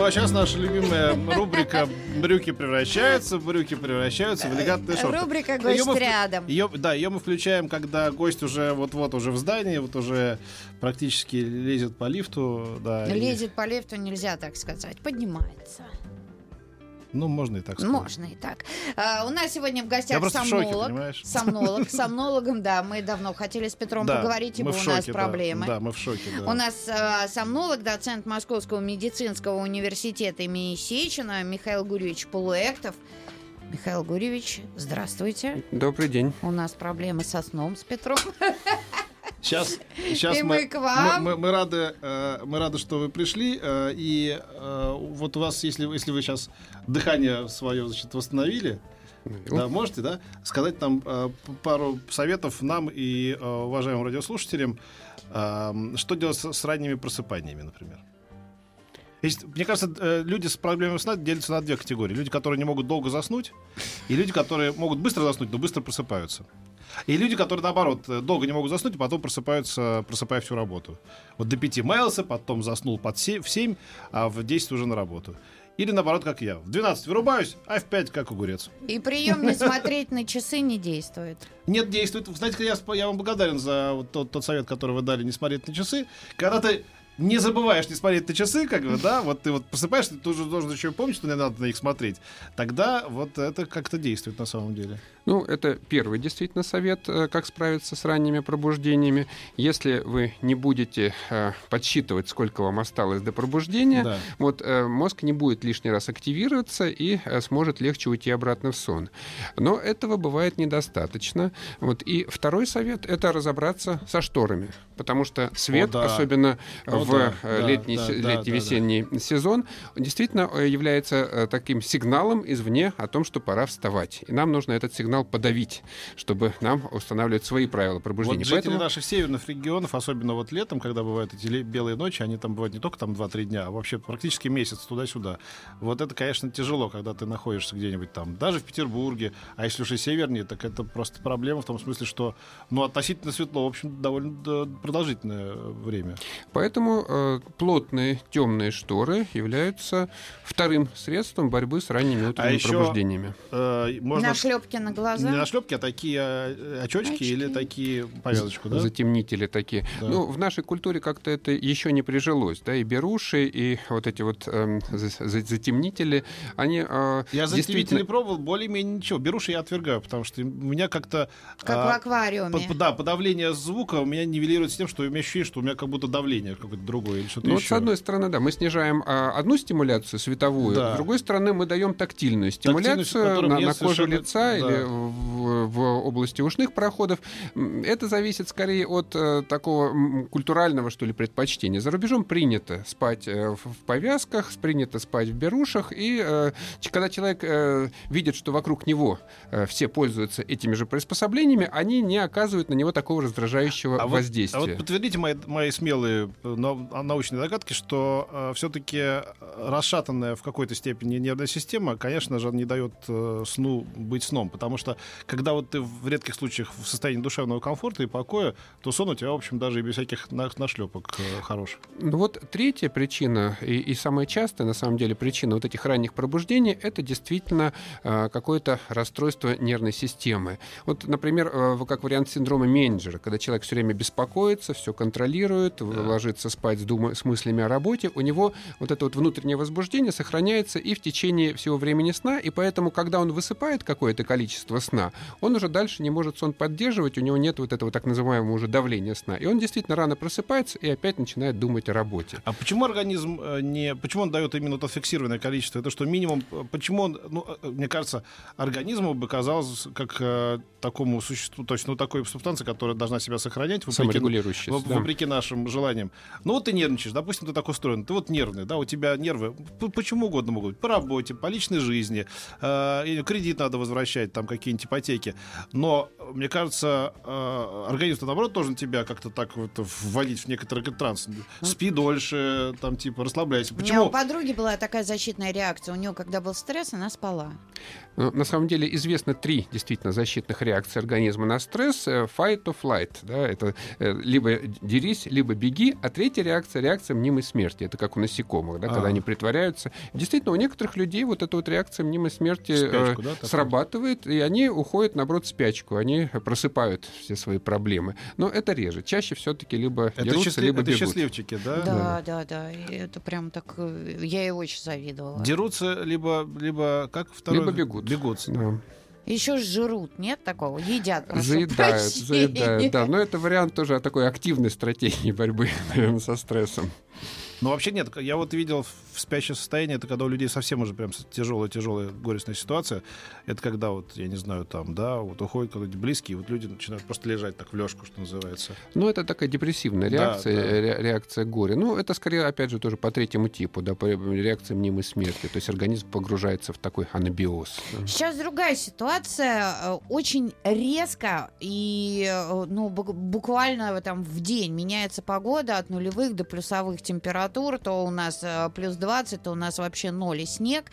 Ну а сейчас наша любимая рубрика «Брюки превращаются», «Брюки превращаются в элегантные шорты». Рубрика «Гость мы вк- рядом». её- да, ее мы включаем, когда гость уже вот-вот уже в здании, вот уже практически лезет по лифту. Да, и- Лезет по лифту, нельзя так сказать. Поднимается. Ну, можно и так сказать. Можно и так. А, у нас сегодня в гостях Я просто в шоке, сомнолог. понимаешь? Сомнолог. Сомнологом, да, мы давно хотели с Петром Да, поговорить, ибо у шоке, нас да. проблемы. Да, мы в шоке, да. У нас э, сомнолог, доцент Московского медицинского университета имени Сечина Михаил Гурьевич Полуэктов. Михаил Гурьевич, здравствуйте. Добрый день. У нас проблемы со сном с Петром. Сейчас, сейчас И мы, мы к вам. Мы, мы- мы рады, э, мы рады, что вы пришли. э, и э, вот у вас, если, если вы сейчас дыхание свое значит, восстановили, да, можете, да, сказать нам э, пару советов нам и э, уважаемым радиослушателям, э, что делать с, с ранними просыпаниями, например. Есть, мне кажется, э, люди с проблемами сна делятся на две категории. Люди, которые не могут долго заснуть, и люди, которые могут быстро заснуть, но быстро просыпаются. И люди, которые, наоборот, э, долго не могут заснуть, и потом просыпаются, просыпая всю работу. Вот до пяти маялся, потом заснул под се- в 7, а в 10 уже на работу. Или наоборот, как я. В 12 вырубаюсь, а в 5 как огурец. И прием не смотреть на часы не действует. Нет, действует. Знаете, я, я вам благодарен за вот тот, тот совет, который вы дали, не смотреть на часы. Когда ты не забываешь не смотреть на часы, как бы, да, вот ты вот просыпаешься, ты тоже должен еще помнить, что не надо на них смотреть. Тогда вот это как-то действует на самом деле. Ну, это первый действительно совет, э, как справиться с ранними пробуждениями. Если вы не будете э, подсчитывать, сколько вам осталось до пробуждения, Да. вот э, мозг не будет лишний раз активироваться и э, сможет легче уйти обратно в сон. Но этого бывает недостаточно. Вот. И второй совет — это разобраться со шторами, потому что свет, да. особенно О, в да, э, да, летний, да, се- да, сезон, действительно э, является э, таким сигналом извне о том, что пора вставать. И нам нужно этот сигнал подавить, чтобы нам устанавливать свои правила пробуждения. Вот жители Поэтому наших северных регионов, особенно вот летом, когда бывают эти белые ночи, они там бывают не только там 2-3 дня, а вообще практически месяц туда-сюда. Вот это, конечно, тяжело, когда ты находишься где-нибудь там, даже в Петербурге, а если уж и севернее, так это просто проблема в том смысле, что, ну, относительно светло, в общем, довольно продолжительное время. Поэтому э, плотные темные шторы являются вторым средством борьбы с ранними утренними еще пробуждениями. Э, можно На шлепки на глаза. не на шлепки, а такие э, очечки Очки. или такие повязочку, да? Затемнители такие. Да. Ну, в нашей культуре как-то это еще не прижилось, да, и беруши, и вот эти вот за- затемнители, они э, Я действительно... пробовал, более-менее ничего. Беруши я отвергаю, потому что у меня как-то... Как а, в аквариуме. Под- да, подавление звука у меня нивелирует с тем, что у меня ощущение, что у меня как будто давление какое-то другое или что-то Ну, вот еще. с одной стороны, да, мы снижаем а, одну стимуляцию световую, Да. с другой стороны, мы даем тактильную стимуляцию на, на коже совершенно- лица да. или в, в области ушных проходов. Это зависит скорее от э, такого культурального, что ли, предпочтения. За рубежом принято спать э, в, в повязках, принято спать в берушах, и э, когда человек э, видит, что вокруг него э, все пользуются этими же приспособлениями, они не оказывают на него такого раздражающего А вот, воздействия. а вот подтвердите мои, мои смелые э, нау- научные догадки, что все-таки расшатанная в какой-то степени нервная система, конечно же, не дает э, сну быть сном. Потому что когда вот ты в редких случаях в состоянии душевного комфорта и покоя, то сон у тебя, в общем, даже и без всяких на- нашлепок э, хорош. Ну вот третья причина и, и самая частая, на самом деле, причина вот этих ранних пробуждений — это действительно э, какое-то расстройство нервной системы. Вот, например, э, как вариант синдрома Менеджера, когда человек все время беспокоится, все контролирует, в- ложится спать с, дума- с мыслями о работе, у него вот это вот внутреннее возбуждение сохраняется и в течение всего времени сна, и поэтому, когда он высыпает какое-то количество сна, он уже дальше не может сон поддерживать, у него нет вот этого так называемого уже давления сна. И он действительно рано просыпается и опять начинает думать о работе. А почему организм э, не... Почему он дает именно то фиксированное количество? Это что, минимум... э, Почему он... Ну, э, мне кажется, организму бы казалось как э, такому существу... То есть, ну, такой субстанции, которая должна себя сохранять вопреки, Саморегулирующейся. стимулирующее, в- да. вопреки нашим желаниям. Ну вот ты нервничаешь, допустим, ты так устроен, ты вот нервный, да, у тебя нервы почему угодно могут быть, по работе, по личной жизни, э, кредит надо возвращать, там какие-нибудь ипотеки. Но, мне кажется, э, организм наоборот должен тебя как-то так вот вводить в некоторый транс. Спи дольше, там типа расслабляйся. У меня у Почему? подруги была такая защитная реакция. У нее, когда был стресс, она спала. Ну, на самом деле известно три действительно защитных реакции организма на стресс. э, Fight or flight. Да, это э, либо дерись, либо беги. А третья реакция — реакция мнимой смерти. Это как у насекомых, да, А. когда они притворяются. Действительно, у некоторых людей вот эта вот реакция мнимой смерти спячку, э, да, срабатывает, и они уходят, наоборот, в спячку. Они просыпают все свои проблемы. Но это реже. Чаще все-таки либо Это, дерутся, счастлив- либо это бегут. счастливчики, да? Да, да, да. И это прям так... э, Я ей очень завидовала. Дерутся либо, либо как второй? Либо бегут. Бегут. Да. Еще жрут, нет такого? Едят. прошу Заедают, прощения. заедают, да. Но это вариант тоже такой активной стратегии борьбы, наверное, со стрессом. Ну, вообще нет. Я вот видел в спящее состояние, это когда у людей совсем уже прям тяжелая-тяжелая горестная ситуация. Это когда вот, я не знаю, там, да, вот уходят кто-нибудь близкие, вот люди начинают просто лежать так в лёжку, что называется. Ну, это такая депрессивная Да, реакция, да. ре- реакция горя. Ну, это скорее, опять же, тоже по третьему типу, да, по реакции мнимой смерти. То есть организм погружается в такой анабиоз. да. Сейчас другая ситуация. э, Очень резко и э, ну, бу- буквально там в день меняется погода от нулевых до плюсовых температур. То у нас э, плюс 20, то у нас вообще ноль и снег.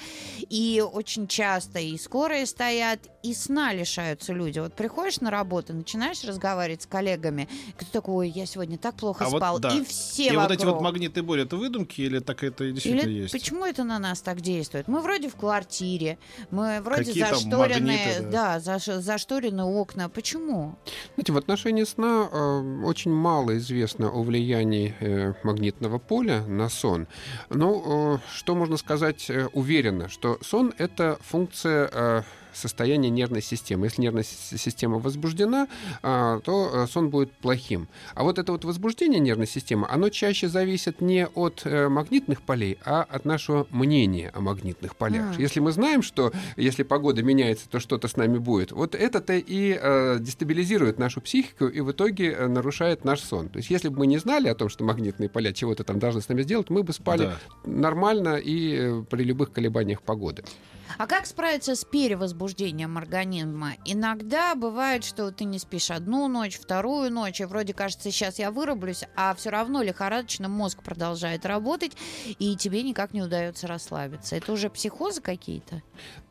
И очень часто и скорые стоят, и сна лишаются люди. Вот приходишь на работу, начинаешь разговаривать с коллегами, кто такой, «Ой, я сегодня так плохо А вот спал. да. И все И вот эти вот вокруг. магнитные бури, это выдумки или так это действительно Или есть? почему это на нас так действует? Мы вроде в квартире, мы вроде Какие зашторены, магниты, да, заш- зашторены окна. Почему? Знаете, в отношении сна э, очень мало известно о влиянии э, магнитного поля на сон. Но э, что можно сказать э, уверенно, что сон — это функция состояния нервной системы. Если нервная система возбуждена, а, то э, сон будет плохим. А вот это вот возбуждение нервной системы, оно чаще зависит не от э, магнитных полей, а от нашего мнения о магнитных полях. А. Если мы знаем, что если погода меняется, то что-то с нами будет, вот это-то и э, дестабилизирует нашу психику и в итоге нарушает наш сон. То есть если бы мы не знали о том, что магнитные поля чего-то там должны с нами сделать, мы бы спали Да. нормально и при любых колебаниях погоды. А как справиться с перевозбуждением организма? Иногда бывает, что ты не спишь одну ночь, вторую ночь, и вроде кажется, сейчас я вырублюсь, а все равно лихорадочно мозг продолжает работать, и тебе никак не удается расслабиться. Это уже психозы какие-то?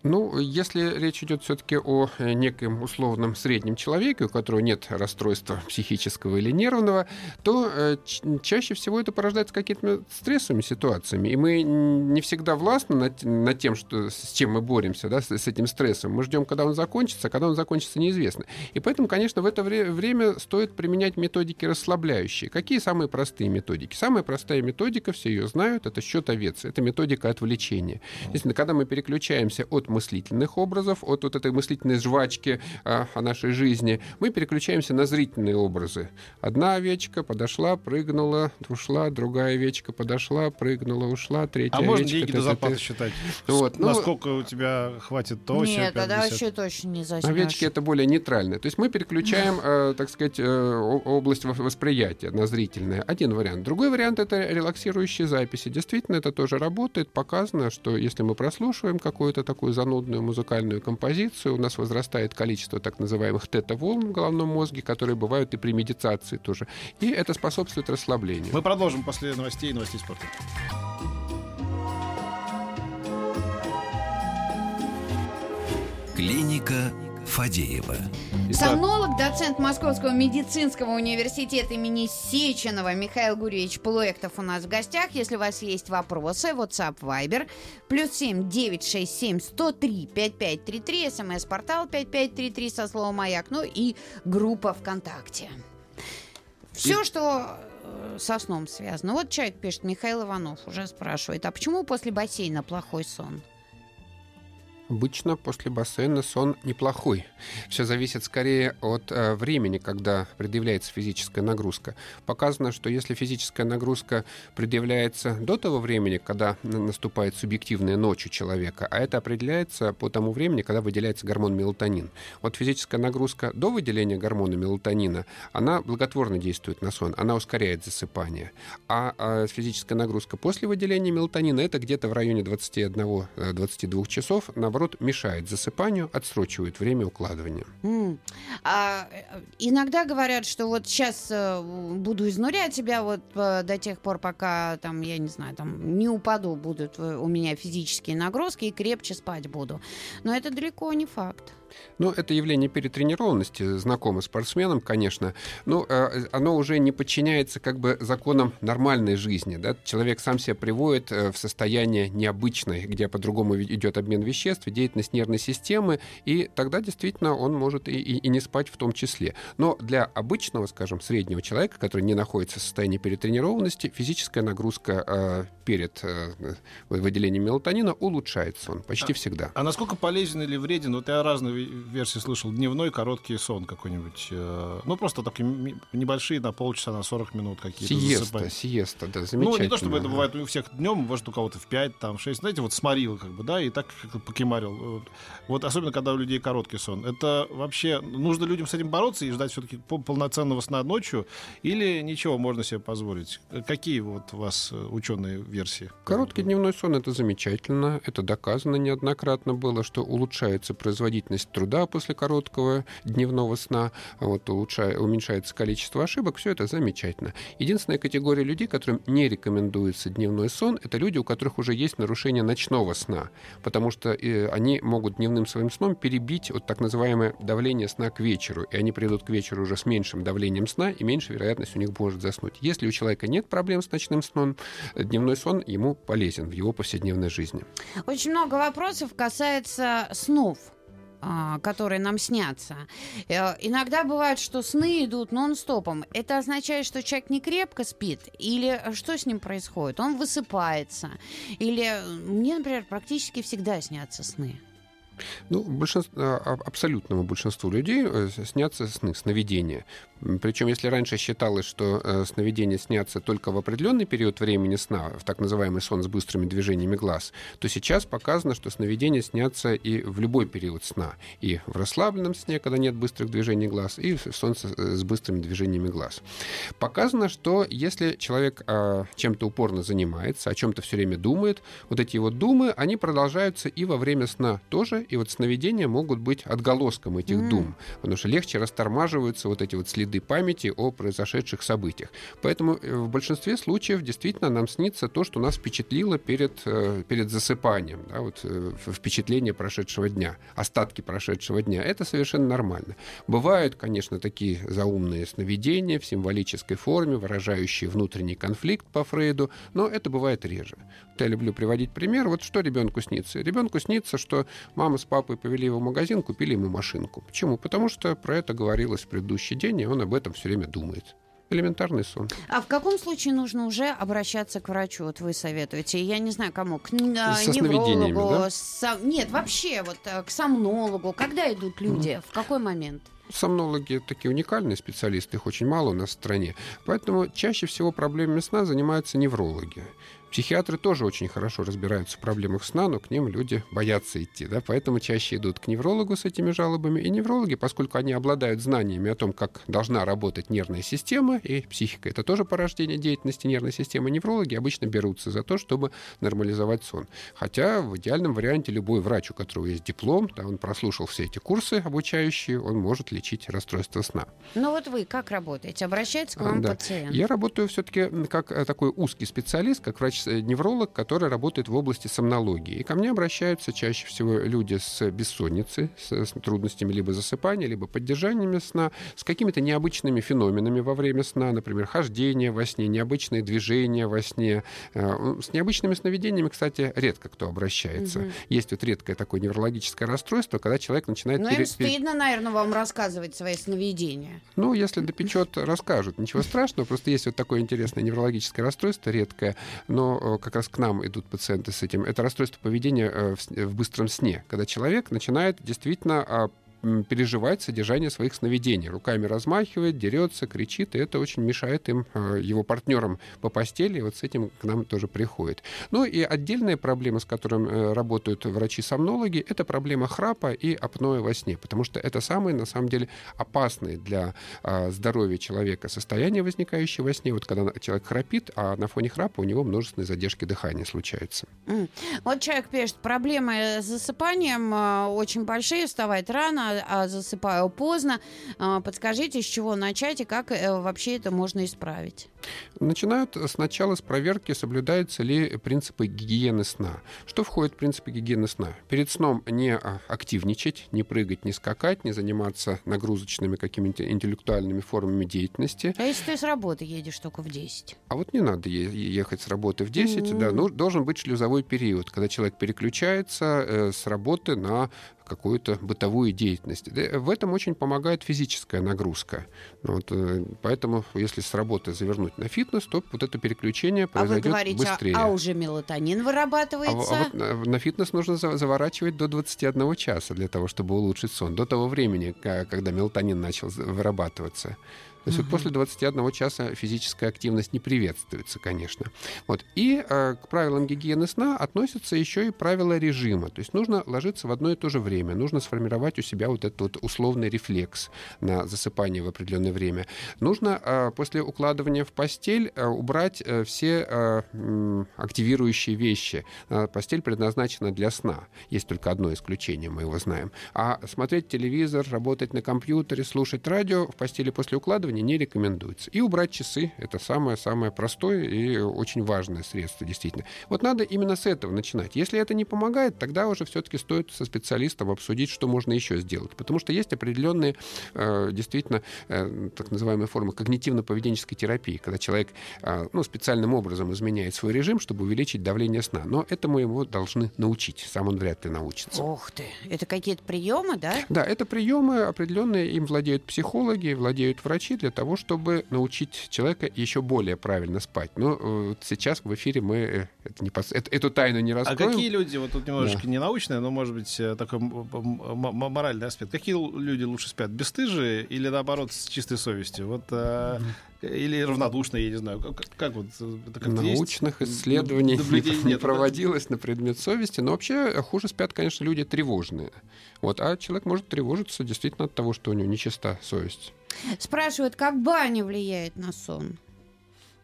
Ну, если речь идет все-таки о э, неком условном среднем человеке, у которого нет расстройства психического или нервного, то э, чаще всего это порождается какими-то стрессовыми ситуациями. И мы не всегда властны над, тем, что, с чем мы боремся, да, с этим стрессом. Мы ждем, когда он закончится, а когда он закончится, неизвестно. И поэтому, конечно, в это вре- время стоит применять методики расслабляющие. Какие самые простые методики? Самая простая методика, все ее знают, это счет овец. Это методика отвлечения. Действительно, когда мы переключаемся от мыслительных образов, от вот этой мыслительной жвачки а, о нашей жизни, мы переключаемся на зрительные образы. Одна овечка подошла, прыгнула, ушла, другая овечка подошла, прыгнула, ушла, третья А можно овечка... деньги до запаса считать? Вот, ну- Насколько у тебя хватит то, сё, Нет, тогда 50? вообще точно не заснешь. Овечки это более нейтрально. То есть мы переключаем, э, так сказать, э, область во- восприятия на зрительное. Один вариант. Другой вариант это релаксирующие записи. Действительно, это тоже работает. Показано, что если мы прослушиваем какую-то такую занудную музыкальную композицию, у нас возрастает количество так называемых тета-волн в головном мозге, которые бывают и при медитации тоже. И это способствует расслаблению. Мы продолжим после новостей и новостей спорта. Клиника Фадеева. Сомнолог, доцент Московского медицинского университета имени Сеченова Михаил Гурьевич Полуэктов у нас в гостях. Если у вас есть вопросы, WhatsApp, Viber, плюс 7 967 103 5533, смс-портал 5533 со словом «Маяк», ну и группа ВКонтакте. Все, что э, со сном связано. Вот человек пишет, Михаил Иванов уже спрашивает, а почему после бассейна плохой сон? Обычно после бассейна сон неплохой. Все зависит скорее от э, времени, когда предъявляется физическая нагрузка. Показано, что если физическая нагрузка предъявляется до того времени, когда наступает субъективная ночь у человека, а это определяется по тому времени, когда выделяется гормон мелатонин. Вот физическая нагрузка до выделения гормона мелатонина, она благотворно действует на сон, она ускоряет засыпание. А, а физическая нагрузка после выделения мелатонина это где-то в районе 21-22 э, часов, на наоборот, мешает засыпанию, отсрочивает время укладывания. Mm. А, иногда говорят, что вот сейчас э, буду изнурять тебя вот э, до тех пор, пока там, я не знаю, там не упаду, будут у меня физические нагрузки и крепче спать буду. Но это далеко не факт. Ну, это явление перетренированности, знакомо спортсменам, конечно, но э, оно уже не подчиняется как бы законам нормальной жизни. Да? Человек сам себя приводит э, в состояние необычное, где по-другому идет обмен веществ, деятельность нервной системы, и тогда действительно он может и, и, и не спать в том числе. Но для обычного, скажем, среднего человека, который не находится в состоянии перетренированности, физическая нагрузка э, перед э, выделением мелатонина улучшается он почти а, всегда. А насколько полезен или вреден? Вот я разные версии слышал. Дневной короткий сон какой-нибудь. Э, ну, просто такие небольшие, на полчаса, на 40 минут какие-то. Сиеста, сиеста, да, замечательно. Ну, не то, чтобы это бывает у всех днем, может, у кого-то в 5, там, 6. Знаете, вот сморил, как бы, да, и так покемарил. Вот особенно, когда у людей короткий сон. Это вообще, нужно людям с этим бороться и ждать все-таки полноценного сна ночью? Или ничего можно себе позволить? Какие вот у вас э, ученые версии? Короткий дневной сон — это замечательно. Это доказано неоднократно было, что улучшается производительность труда после короткого дневного сна, вот, улучшая, уменьшается количество ошибок, все это замечательно. Единственная категория людей, которым не рекомендуется дневной сон, это люди, у которых уже есть нарушение ночного сна, потому что э, они могут дневным своим сном перебить вот так называемое давление сна к вечеру, и они придут к вечеру уже с меньшим давлением сна, и меньше вероятность у них может заснуть. Если у человека нет проблем с ночным сном, дневной сон ему полезен в его повседневной жизни. Очень много вопросов касается снов. А, которые нам снятся. Э, иногда бывает, что сны идут нон-стопом. Это означает, что человек не крепко спит? Или что с ним происходит? Он высыпается? Или мне, например, практически всегда снятся сны. Ну, большинство, абсолютному большинству людей э, снятся сны, сновидения. Причем, если раньше считалось, что э, сновидения снятся только в определенный период времени сна, в так называемый сон с быстрыми движениями глаз, то сейчас показано, что сновидения снятся и в любой период сна. И в расслабленном сне, когда нет быстрых движений глаз, и в сон с, с быстрыми движениями глаз. Показано, что если человек э, чем-то упорно занимается, о чем-то все время думает, вот эти вот думы, они продолжаются и во время сна тоже, и вот сновидения могут быть отголоском этих mm. дум, потому что легче растормаживаются вот эти вот следы следы памяти о произошедших событиях. Поэтому э, в большинстве случаев действительно нам снится то, что нас впечатлило перед, э, перед засыпанием, да, вот э, впечатление прошедшего дня, остатки прошедшего дня. Это совершенно нормально. Бывают, конечно, такие заумные сновидения в символической форме, выражающие внутренний конфликт по Фрейду, но это бывает реже. Я люблю приводить пример. Вот что ребенку снится? Ребенку снится, что мама с папой повели его в магазин, купили ему машинку. Почему? Потому что про это говорилось в предыдущий день, и он об этом все время думает элементарный сон. А в каком случае нужно уже обращаться к врачу? Вот вы советуете. Я не знаю, кому. К а, Со неврологу. Да? Со... Нет, вообще, вот э, к сомнологу. Когда идут люди? Mm. В какой момент? Сомнологи такие уникальные специалисты, их очень мало у нас в стране. Поэтому чаще всего проблемами сна занимаются неврологи. Психиатры тоже очень хорошо разбираются в проблемах сна, но к ним люди боятся идти, да, поэтому чаще идут к неврологу с этими жалобами. И неврологи, поскольку они обладают знаниями о том, как должна работать нервная система, и психика — это тоже порождение деятельности нервной системы, неврологи обычно берутся за то, чтобы нормализовать сон. Хотя в идеальном варианте любой врач, у которого есть диплом, да, он прослушал все эти курсы обучающие, он может лечить расстройство сна. Ну вот вы как работаете? Обращается к вам да. пациент? Я работаю все-таки как э, такой узкий специалист, как врач невролог, который работает в области сомнологии. И ко мне обращаются чаще всего люди с бессонницей, с, с трудностями либо засыпания, либо поддержаниями сна, с какими-то необычными феноменами во время сна, например, хождение во сне, необычные движения во сне. Э, с необычными сновидениями, кстати, редко кто обращается. Угу. Есть вот редкое такое неврологическое расстройство, когда человек начинает... Ну, пере... им стыдно, наверное, вам рассказывать свои сновидения. Ну, если допечет, расскажут. Ничего страшного, просто есть вот такое интересное неврологическое расстройство, редкое, но оно как раз к нам идут пациенты с этим. Это расстройство поведения в быстром сне, когда человек начинает действительно а, переживать содержание своих сновидений. Руками размахивает, дерется, кричит, и это очень мешает им, э, его партнерам по постели, и вот с этим к нам тоже приходит. Ну и отдельная проблема, с которой э, работают врачи-сомнологи, это проблема храпа и апноэ во сне, потому что это самые, на самом деле, опасные для а, здоровья человека состояние, возникающее во сне, вот когда человек храпит, а на фоне храпа у него множественные задержки дыхания случаются. Вот человек пишет, проблемы с засыпанием э, очень большие, вставать рано, а засыпаю поздно. А, подскажите, с чего начать и как э, вообще это можно исправить? Начинают сначала с проверки, соблюдаются ли принципы гигиены сна. Что входит в принципы гигиены сна? Перед сном не а, активничать, не прыгать, не скакать, не заниматься нагрузочными какими-то интеллектуальными формами деятельности. А если ты с работы едешь только в 10? А вот не надо ехать с работы в 10, mm-hmm. да, ну, должен быть шлюзовой период, когда человек переключается э, с работы на какую-то бытовую деятельность. В этом очень помогает физическая нагрузка. Ну вот, э, поэтому, если с работы завернуть на фитнес, то вот это переключение произойдет а вы говорите, быстрее. А, а уже мелатонин вырабатывается? А, а вот на, на фитнес нужно заворачивать до 21 часа для того, чтобы улучшить сон. До того времени, когда мелатонин начал вырабатываться. То есть угу. вот после 21 часа физическая активность не приветствуется, конечно. Вот. И э, к правилам гигиены сна относятся еще и правила режима. То есть нужно ложиться в одно и то же время. Нужно сформировать у себя вот этот вот условный рефлекс на засыпание в определенное время. Нужно э, после укладывания в постель э, убрать э, все э, активирующие вещи. Э, постель предназначена для сна. Есть только одно исключение, мы его знаем. А смотреть телевизор, работать на компьютере, слушать радио в постели после укладывания использования не рекомендуется. И убрать часы — это самое-самое простое и очень важное средство, действительно. Вот надо именно с этого начинать. Если это не помогает, тогда уже все-таки стоит со специалистом обсудить, что можно еще сделать. Потому что есть определенные, э, действительно, э, так называемые формы когнитивно-поведенческой терапии, когда человек э, ну, специальным образом изменяет свой режим, чтобы увеличить давление сна. Но этому его должны научить. Сам он вряд ли научится. Ух ты! Это какие-то приемы, да? Да, это приемы определенные, им владеют психологи, владеют врачи для того, чтобы научить человека еще более правильно спать. Но э, сейчас в эфире мы э, это не пос... это, эту тайну не раскроем. А какие люди, вот тут немножечко да. не научное, но, может быть, э, такой моральный аспект. Какие люди лучше спят? Бесстыжие или, наоборот, с чистой совестью? Вот или равнодушно, я не знаю, как, как вот это как научных есть? исследований не, не проводилось на предмет совести, но вообще хуже спят, конечно, люди тревожные. Вот, а человек может тревожиться действительно от того, что у него нечиста совесть. Спрашивают, как баня влияет на сон?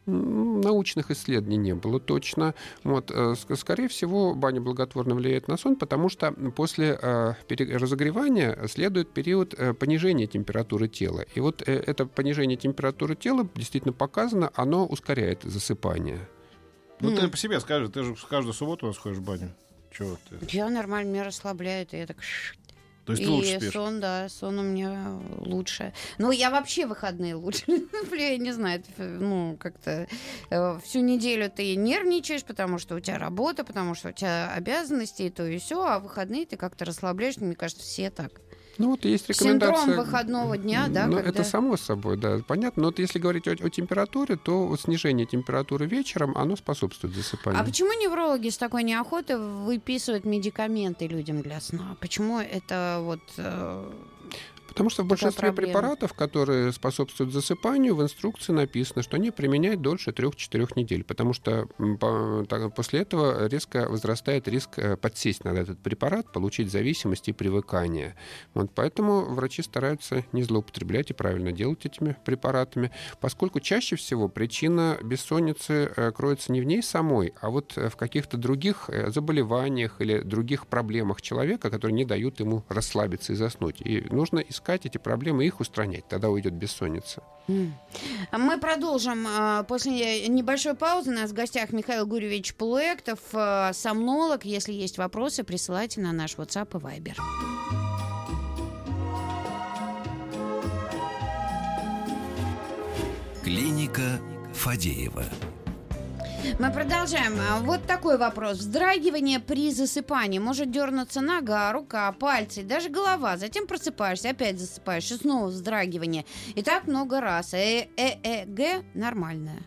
научных исследований не было точно. Вот, э, скорее всего, баня благотворно влияет на сон, потому что после э, разогревания следует период э, понижения температуры тела. И вот это понижение температуры тела действительно показано, оно ускоряет засыпание. Ну, mm. ты по себе скажи, ты же каждую субботу у нас ходишь в баню. Чего ты? Я нормально, меня расслабляет, и я так то есть и лучше спишь? сон, да, сон у меня лучше. Ну, я вообще выходные лучше сплю, я не знаю, ну, как-то э, всю неделю ты нервничаешь, потому что у тебя работа, потому что у тебя обязанности и то и все, а выходные ты как-то расслабляешься, мне кажется, все так. Ну вот есть рекомендация. Синдром выходного дня, да? Ну, когда... это само собой, да, понятно. Но вот если говорить о, о температуре, то вот снижение температуры вечером, оно способствует засыпанию. А почему неврологи с такой неохотой выписывают медикаменты людям для сна? Почему это вот э, Потому что в большинстве препаратов, которые способствуют засыпанию, в инструкции написано, что они применяют дольше 3-4 недель, потому что после этого резко возрастает риск э, подсесть на этот препарат, получить зависимость и привыкание. Вот поэтому врачи стараются не злоупотреблять и правильно делать этими препаратами, поскольку чаще всего причина бессонницы э, кроется не в ней самой, а вот в каких-то других э, заболеваниях или других проблемах человека, которые не дают ему расслабиться и заснуть. И нужно искать искать эти проблемы и их устранять. Тогда уйдет бессонница. Мы продолжим а, после небольшой паузы. У нас в гостях Михаил Гурьевич Полуэктов, а, сомнолог. Если есть вопросы, присылайте на наш WhatsApp и Viber. Клиника Фадеева. Мы продолжаем. А, вот такой вопрос. Вздрагивание при засыпании. Может дернуться нога, рука, пальцы, даже голова. Затем просыпаешься, опять засыпаешь, и снова вздрагивание. И так много раз. Э -э нормальное.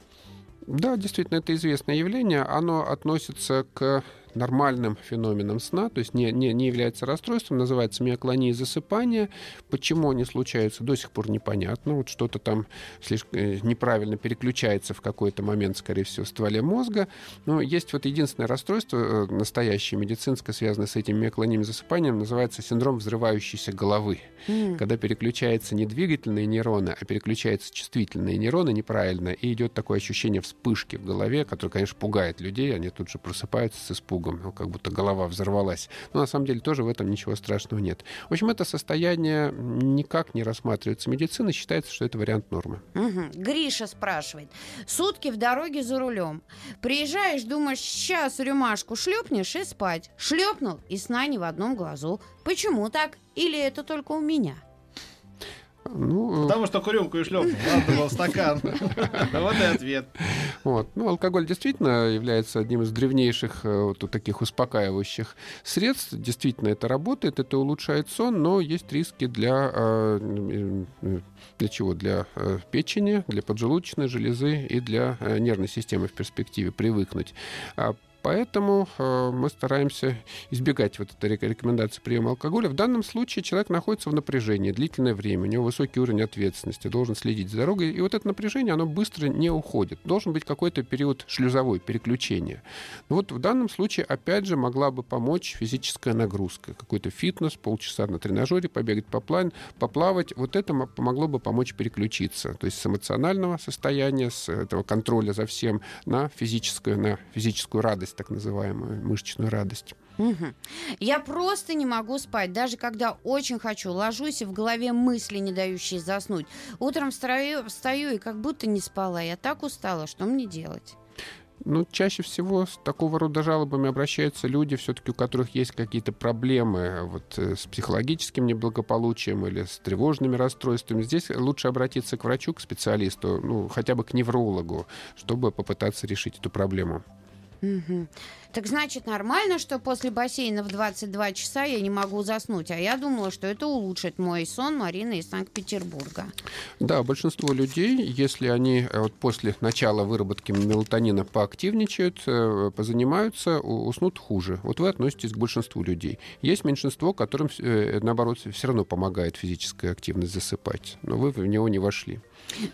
Да, действительно, это известное явление. Оно относится к нормальным феноменом сна, то есть не, не, не является расстройством, называется миоклония засыпания. Почему они случаются, до сих пор непонятно. Вот что-то там слишком э, неправильно переключается в какой-то момент, скорее всего, в стволе мозга. Но есть вот единственное расстройство, э, настоящее медицинское, связанное с этим миоклонием засыпанием, называется синдром взрывающейся головы. Mm. Когда переключаются не двигательные нейроны, а переключаются чувствительные нейроны неправильно, и идет такое ощущение вспышки в голове, которое, конечно, пугает людей, они тут же просыпаются с испугом испугом, ну, как будто голова взорвалась. Но на самом деле тоже в этом ничего страшного нет. В общем, это состояние никак не рассматривается медициной, считается, что это вариант нормы. Угу. Гриша спрашивает. Сутки в дороге за рулем. Приезжаешь, думаешь, сейчас рюмашку шлепнешь и спать. Шлепнул, и сна ни в одном глазу. Почему так? Или это только у меня? Ну, Потому что рюмку и шлепнул, был стакан. Вот и ответ. Вот. Ну, алкоголь действительно является одним из древнейших э, вот, таких успокаивающих средств. Действительно, это работает, это улучшает сон, но есть риски для, э, э, для чего? Для печени, для поджелудочной железы и для нервной системы в перспективе привыкнуть. Поэтому э, мы стараемся избегать вот этой рекомендации приема алкоголя. В данном случае человек находится в напряжении длительное время, у него высокий уровень ответственности, должен следить за дорогой, и вот это напряжение, оно быстро не уходит. Должен быть какой-то период шлюзовой, переключения. Но вот в данном случае, опять же, могла бы помочь физическая нагрузка, какой-то фитнес, полчаса на тренажере, побегать, поплавать, поплавать. Вот это помогло бы помочь переключиться, то есть с эмоционального состояния, с этого контроля за всем на физическую, на физическую радость так называемую мышечную радость. Угу. Я просто не могу спать, даже когда очень хочу. Ложусь и в голове мысли, не дающие заснуть. Утром встаю, встаю и как будто не спала. Я так устала, что мне делать? Ну, чаще всего с такого рода жалобами обращаются люди, все-таки у которых есть какие-то проблемы вот, э, с психологическим неблагополучием или с тревожными расстройствами. Здесь лучше обратиться к врачу, к специалисту, ну, хотя бы к неврологу, чтобы попытаться решить эту проблему. Угу. Так значит, нормально, что после бассейна в 22 часа я не могу заснуть. А я думала, что это улучшит мой сон Марина из Санкт-Петербурга. Да, большинство людей, если они э, вот после начала выработки мелатонина поактивничают, э, позанимаются, уснут хуже. Вот вы относитесь к большинству людей. Есть меньшинство, которым, э, наоборот, все равно помогает физическая активность засыпать. Но вы в него не вошли.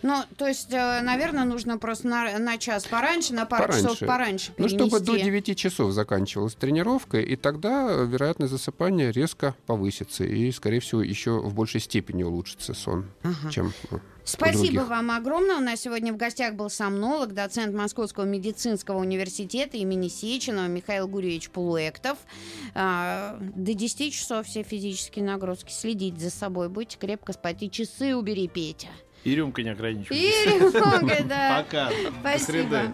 Ну, то есть, наверное, нужно просто на, на час пораньше, на пару пораньше. часов пораньше перенести. Чтобы до 9 часов заканчивалась тренировка, и тогда вероятность засыпания резко повысится, и, скорее всего, еще в большей степени улучшится сон, ага. чем Спасибо вам огромное. У нас сегодня в гостях был сомнолог, доцент Московского медицинского университета имени Сеченова Михаил Гурьевич Полуэктов. А, до 10 часов все физические нагрузки. Следить за собой. Будьте крепко спать. И часы убери, Петя. И рюмкой не ограничивайтесь. И рюмкой, да. Пока. Спасибо.